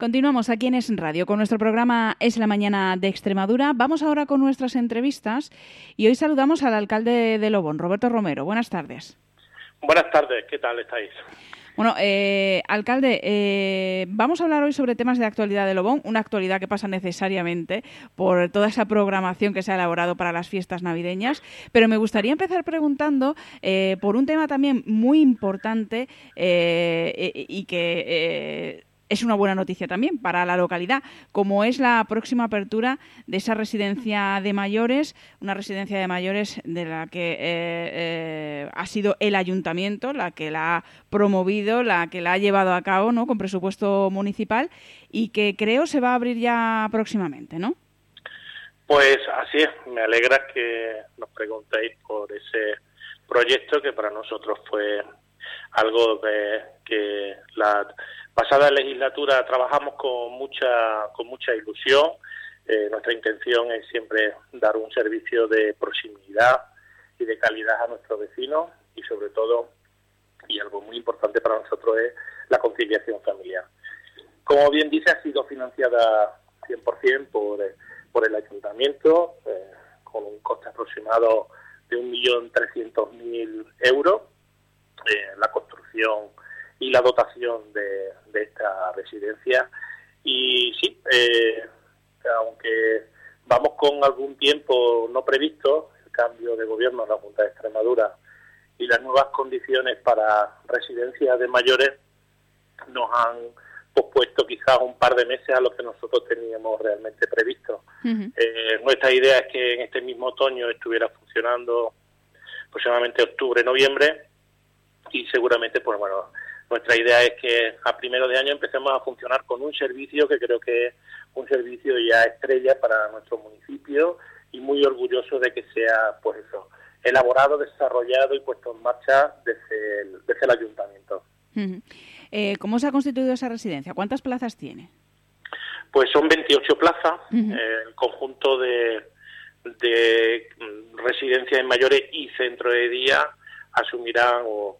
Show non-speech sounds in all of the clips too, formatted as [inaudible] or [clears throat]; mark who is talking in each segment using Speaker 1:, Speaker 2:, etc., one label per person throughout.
Speaker 1: Continuamos aquí en Es Radio con nuestro programa Es la Mañana de Extremadura. Vamos ahora con nuestras entrevistas y hoy saludamos al alcalde de Lobón, Roberto Romero. Buenas tardes.
Speaker 2: Buenas tardes, ¿qué tal estáis?
Speaker 1: Bueno, eh, alcalde, eh, vamos a hablar hoy sobre temas de actualidad de Lobón, una actualidad que pasa necesariamente por toda esa programación que se ha elaborado para las fiestas navideñas, pero me gustaría empezar preguntando eh, por un tema también muy importante y que es una buena noticia también para la localidad, como es la próxima apertura de esa residencia de mayores, una residencia de mayores de la que eh, eh, ha sido el ayuntamiento, la que la ha promovido, la que la ha llevado a cabo, ¿no? Con presupuesto municipal y que creo se va a abrir ya próximamente, ¿no?
Speaker 2: Pues así es. Me alegra que nos preguntéis por ese proyecto que para nosotros fue algo de que la pasada legislatura trabajamos con mucha, con mucha ilusión. Eh, nuestra intención es siempre dar un servicio de proximidad y de calidad a nuestros vecinos y sobre todo, y algo muy importante para nosotros es la conciliación familiar. Como bien dice, ha sido financiada 100% por, por el ayuntamiento, eh, con un coste aproximado de 1.300.000 euros. Eh, la construcción y la dotación de, esta residencia. Y sí, eh, aunque vamos con algún tiempo no previsto, el cambio de gobierno en la Junta de Extremadura y las nuevas condiciones para residencias de mayores nos han pospuesto quizás un par de meses a lo que nosotros teníamos realmente previsto. Eh, nuestra idea es que en este mismo otoño estuviera funcionando aproximadamente octubre, noviembre y seguramente, pues bueno, nuestra idea es que a primero de año empecemos a funcionar con un servicio que creo que es un servicio ya estrella para nuestro municipio y muy orgulloso de que sea, pues eso, elaborado, desarrollado y puesto en marcha desde el, desde el ayuntamiento.
Speaker 1: Eh, ¿Cómo se ha constituido esa residencia? ¿Cuántas plazas tiene?
Speaker 2: Pues son 28 plazas, el conjunto de, de mm, residencias en mayores y centro de día asumirán o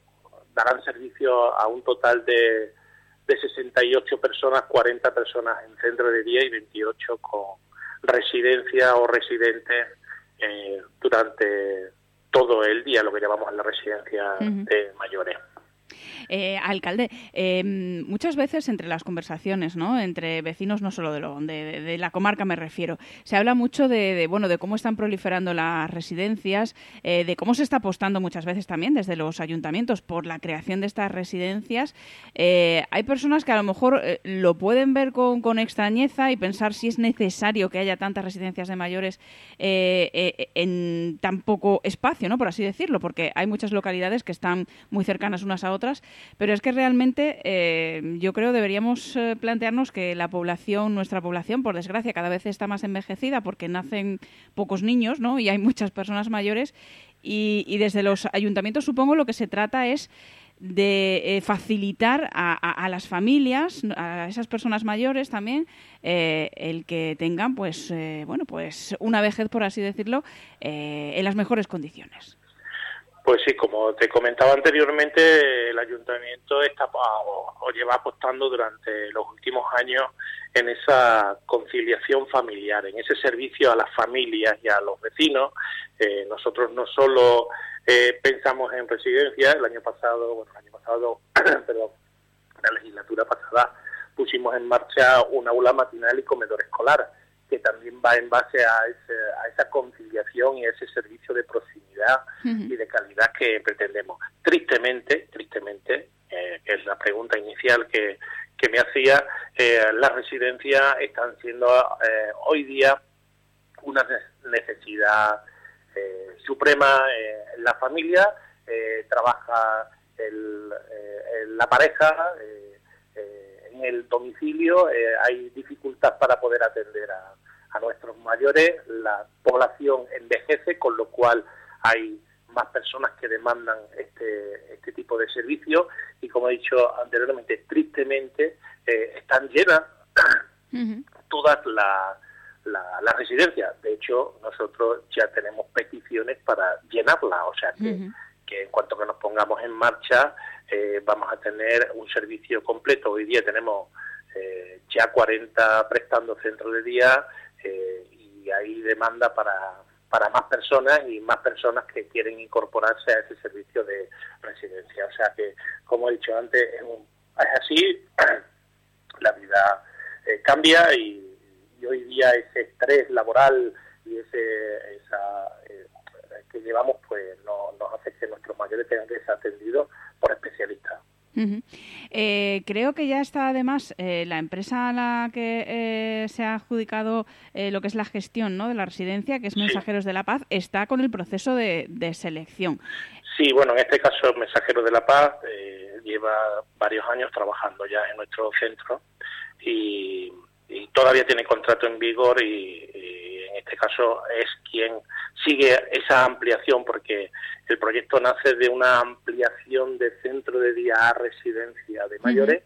Speaker 2: darán servicio a un total de, de 68 personas, 40 personas en centro de día y 28 con residencia o residentes eh, durante todo el día, lo que llamamos la residencia de mayores.
Speaker 1: Eh, alcalde, em, muchas veces entre las conversaciones, ¿no? Entre vecinos, no solo de, lo, de, la comarca me refiero, se habla mucho de, bueno, de cómo están proliferando las residencias, eh, de cómo se está apostando muchas veces también desde los ayuntamientos por la creación de estas residencias. Eh, hay personas que a lo mejor lo pueden ver con, con, extrañeza y pensar si es necesario que haya tantas residencias de mayores en tan poco espacio, ¿no? Por así decirlo, porque hay muchas localidades que están muy cercanas unas a otras pero es que realmente eh, yo creo deberíamos eh, plantearnos que la población, nuestra población, por desgracia, cada vez está más envejecida porque nacen pocos niños, ¿no? Y hay muchas personas mayores y, desde los ayuntamientos supongo lo que se trata es de eh, facilitar a, las familias, a esas personas mayores también, el que tengan, pues, bueno, pues una vejez, por así decirlo, en las mejores condiciones.
Speaker 2: Pues sí, como te comentaba anteriormente, el ayuntamiento está o, lleva apostando durante los últimos años en esa conciliación familiar, en ese servicio a las familias y a los vecinos. Eh, nosotros no solo eh, pensamos en residencias, el año pasado, bueno, el año pasado, [clears throat] perdón, la legislatura pasada pusimos en marcha un aula matinal y comedor escolar que también va en base a, a esa conciliación y ese servicio de proximidad y de calidad que pretendemos. Tristemente, tristemente, eh, es la pregunta inicial que, que me hacía, eh, las residencias están siendo eh, hoy día una necesidad eh, suprema en la familia, trabaja el, la pareja, en el domicilio hay dificultad para poder atender a, a nuestros mayores, la población envejece, con lo cual hay más personas que demandan este, este tipo de servicios y como he dicho anteriormente, tristemente eh, están llenas [coughs] todas las la, residencias. De hecho, nosotros ya tenemos peticiones para llenarlas, o sea que, que en cuanto que nos pongamos en marcha eh, vamos a tener un servicio completo. Hoy día tenemos ya 40 prestando centro de día hay demanda para, para más personas y más personas que quieren incorporarse a ese servicio de residencia. O sea que, como he dicho antes, es, es así, [clears throat] la vida cambia y, hoy día ese estrés laboral y ese esa, eh, que llevamos pues no, nos hace que nuestros mayores tengan que ser atendidos por especialistas.
Speaker 1: Eh, creo que ya está además eh, la empresa a la que se ha adjudicado lo que es la gestión ¿no? de la residencia, que es Mensajeros de la Paz, está con el proceso de, de, selección.
Speaker 2: Sí, bueno, en este caso Mensajeros de la Paz lleva varios años trabajando ya en nuestro centro y y todavía tiene contrato en vigor y, en este caso es quien sigue esa ampliación porque el proyecto nace de una ampliación de centro de día a residencia de mayores,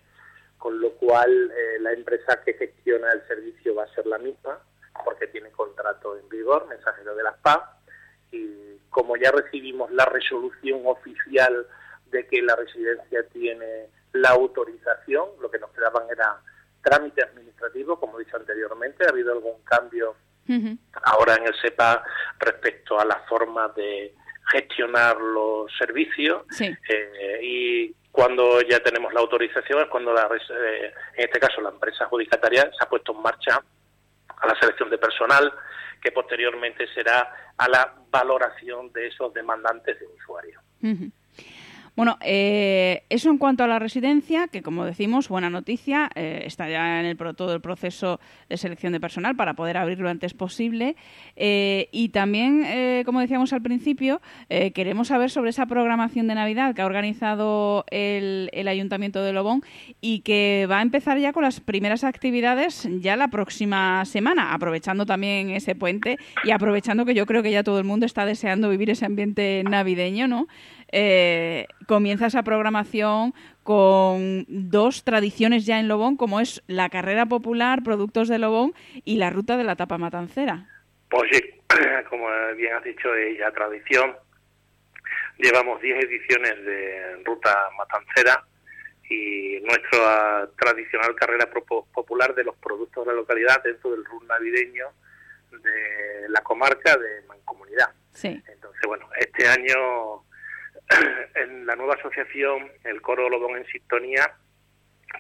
Speaker 2: con lo cual eh, la empresa que gestiona el servicio va a ser la misma porque tiene contrato en vigor, mensajero de las PAS, y como ya recibimos la resolución oficial de que la residencia tiene la autorización, lo que nos quedaban era trámite administrativo, como he dicho anteriormente, ha habido algún cambio ahora en el SEPA respecto a la forma de gestionar los servicios eh, y cuando ya tenemos la autorización es cuando la, eh, en este caso la empresa adjudicataria se ha puesto en marcha a la selección de personal que posteriormente será a la valoración de esos demandantes de usuarios.
Speaker 1: Bueno, eh, eso en cuanto a la residencia, que como decimos, buena noticia, eh, está ya en el, todo el proceso de selección de personal para poder abrir lo antes posible. Eh, y también, como decíamos al principio, queremos saber sobre esa programación de Navidad que ha organizado el, el, Ayuntamiento de Lobón y que va a empezar ya con las primeras actividades ya la próxima semana, aprovechando también ese puente y aprovechando que yo creo que ya todo el mundo está deseando vivir ese ambiente navideño, ¿no? Eh, comienza esa programación con dos tradiciones ya en Lobón, como es la carrera popular, productos de Lobón y la ruta de la tapa matancera.
Speaker 2: Pues sí, [clears throat] como bien has dicho, es ya tradición. Llevamos 10 ediciones de ruta matancera y nuestra tradicional carrera popular de los productos de la localidad dentro del RUN navideño de la comarca de Mancomunidad.
Speaker 1: Sí.
Speaker 2: Entonces, bueno, este año [coughs] en la nueva asociación, el coro Lobón en Sintonía,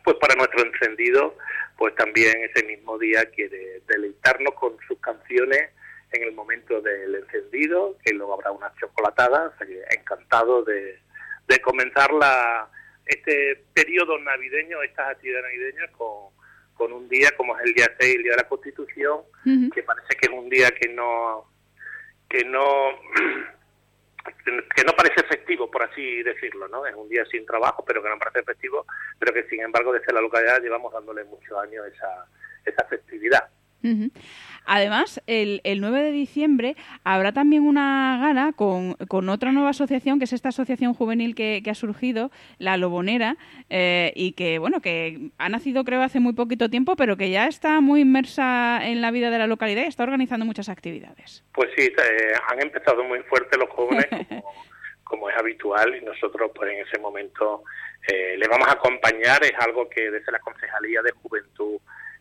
Speaker 2: pues para nuestro encendido, pues también ese mismo día quiere deleitarnos con sus canciones en el momento del encendido, que luego habrá unas chocolatadas, encantado de, de comenzar la, este periodo navideño, estas actividades navideñas con, con un día como es el día 6, el día de la Constitución, que parece que es un día que no que no que no parece efectivo, por así decirlo, ¿no? Es un día sin trabajo, pero que no parece efectivo, pero que sin embargo desde la localidad llevamos dándole muchos años esa, esa festividad.
Speaker 1: Además, el, el 9 de diciembre habrá también una gala con, con, otra nueva asociación, que es esta asociación juvenil que, ha surgido, la Lobonera, eh, y que, bueno, que ha nacido creo hace muy poquito tiempo, pero que ya está muy inmersa en la vida de la localidad y está organizando muchas actividades.
Speaker 2: Pues sí, eh, han empezado muy fuerte los jóvenes, [laughs] como, es habitual, y nosotros pues en ese momento eh, le vamos a acompañar, es algo que desde la Concejalía de Juventud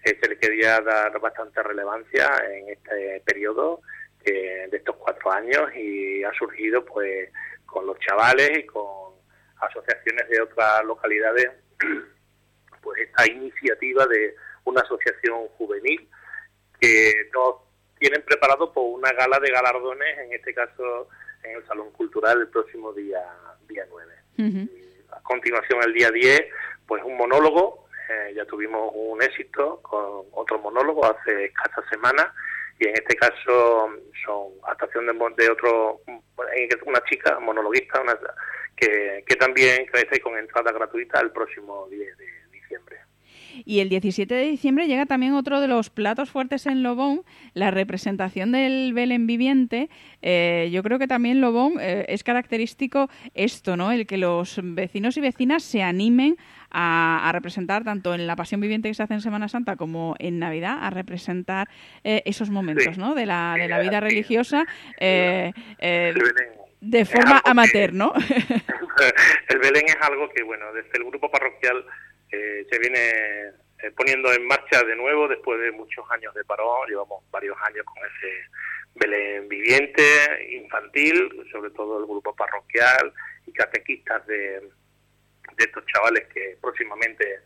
Speaker 2: se le quería dar bastante relevancia en este periodo de estos cuatro años y ha surgido pues con los chavales y con asociaciones de otras localidades [clears throat] pues esta iniciativa de una asociación juvenil que nos tienen preparado por una gala de galardones en este caso en el Salón Cultural el próximo día día 9 a continuación el día 10 pues un monólogo eh, ya tuvimos un éxito con otro monólogo hace escasas semanas y en este caso son actuación de, de otro, una chica monologuista una, que, que también crece con entrada gratuita el próximo 10 de diciembre.
Speaker 1: Y el 17 de diciembre llega también otro de los platos fuertes en Lobón, la representación del Belén viviente. Eh, yo creo que también Lobón eh, es característico esto, ¿no? El que los vecinos y vecinas se animen a, representar tanto en la Pasión Viviente que se hace en Semana Santa como en Navidad, a representar eh, esos momentos, ¿no? De la, de la vida religiosa. de forma amateur, ¿no? [laughs]
Speaker 2: el Belén es algo que, bueno, desde el grupo parroquial se viene eh, poniendo en marcha de nuevo después de muchos años de parón. Llevamos varios años con ese Belén viviente, infantil, sobre todo el grupo parroquial y catequistas de, de estos chavales que próximamente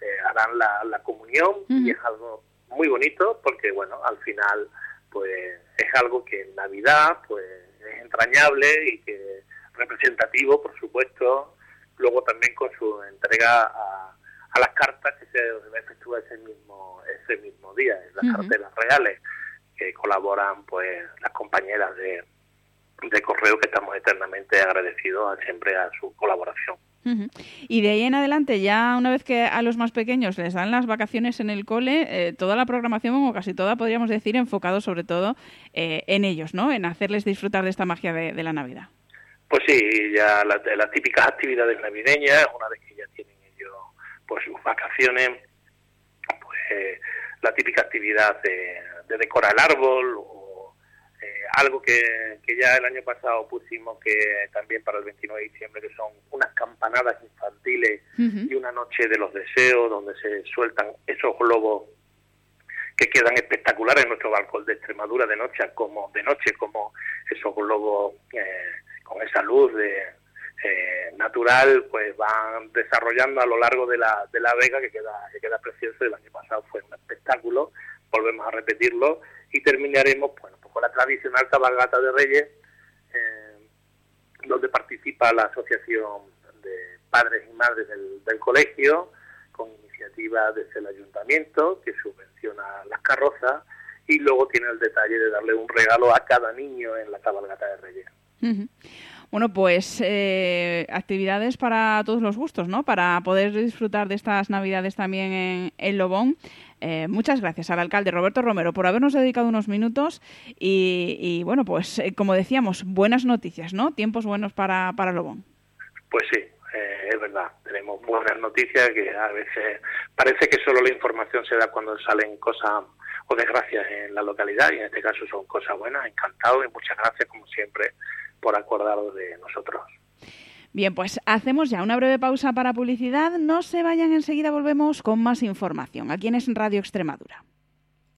Speaker 2: eh, harán la, la comunión. Y es algo muy bonito porque, bueno, al final pues es algo que en Navidad pues es entrañable y que representativo, por supuesto, luego también con su entrega a, a las cartas que se efectúa ese mismo ese mismo día, las carteras reales que colaboran pues las compañeras de, de correo que estamos eternamente agradecidos siempre a su colaboración.
Speaker 1: Y de ahí en adelante, ya una vez que a los más pequeños les dan las vacaciones en el cole, eh, toda la programación, o casi toda, podríamos decir, enfocado sobre todo eh, en ellos, ¿no? En hacerles disfrutar de esta magia de, la Navidad.
Speaker 2: Pues sí, ya las, las típicas actividades navideñas, una vez que ya tienen ellos pues sus vacaciones, pues la típica actividad de, de decorar el árbol o eh, algo que, ya el año pasado pusimos que también para el 29 de diciembre, que son unas campanadas infantiles y una noche de los deseos donde se sueltan esos globos que quedan espectaculares en nuestro balcón de Extremadura de noche, como de noche como esos globos eh, con esa luz de, eh, natural, pues van desarrollando a lo largo de la, de la vega que queda, que queda precioso. El año pasado fue un espectáculo volvemos a repetirlo y terminaremos bueno, pues con la tradicional cabalgata de Reyes, eh, donde participa la Asociación Padres y Madres del, colegio, con iniciativa desde el ayuntamiento que subvenciona las carrozas y luego tiene el detalle de darle un regalo a cada niño en la cabalgata de Reyes.
Speaker 1: Bueno, pues eh, actividades para todos los gustos, ¿no? Para poder disfrutar de estas Navidades también en, en Lobón. Eh, muchas gracias al alcalde Roberto Romero por habernos dedicado unos minutos y, bueno, pues eh, como decíamos, buenas noticias, ¿no? Tiempos buenos para, para Lobón.
Speaker 2: Pues sí, es verdad, tenemos buenas noticias que a veces parece que solo la información se da cuando salen cosas o desgracias en la localidad y en este caso son cosas buenas, encantado y muchas gracias como siempre por acordaros de nosotros.
Speaker 1: Bien, pues hacemos ya una breve pausa para publicidad. No se vayan enseguida, volvemos con más información. Aquí en Radio Extremadura.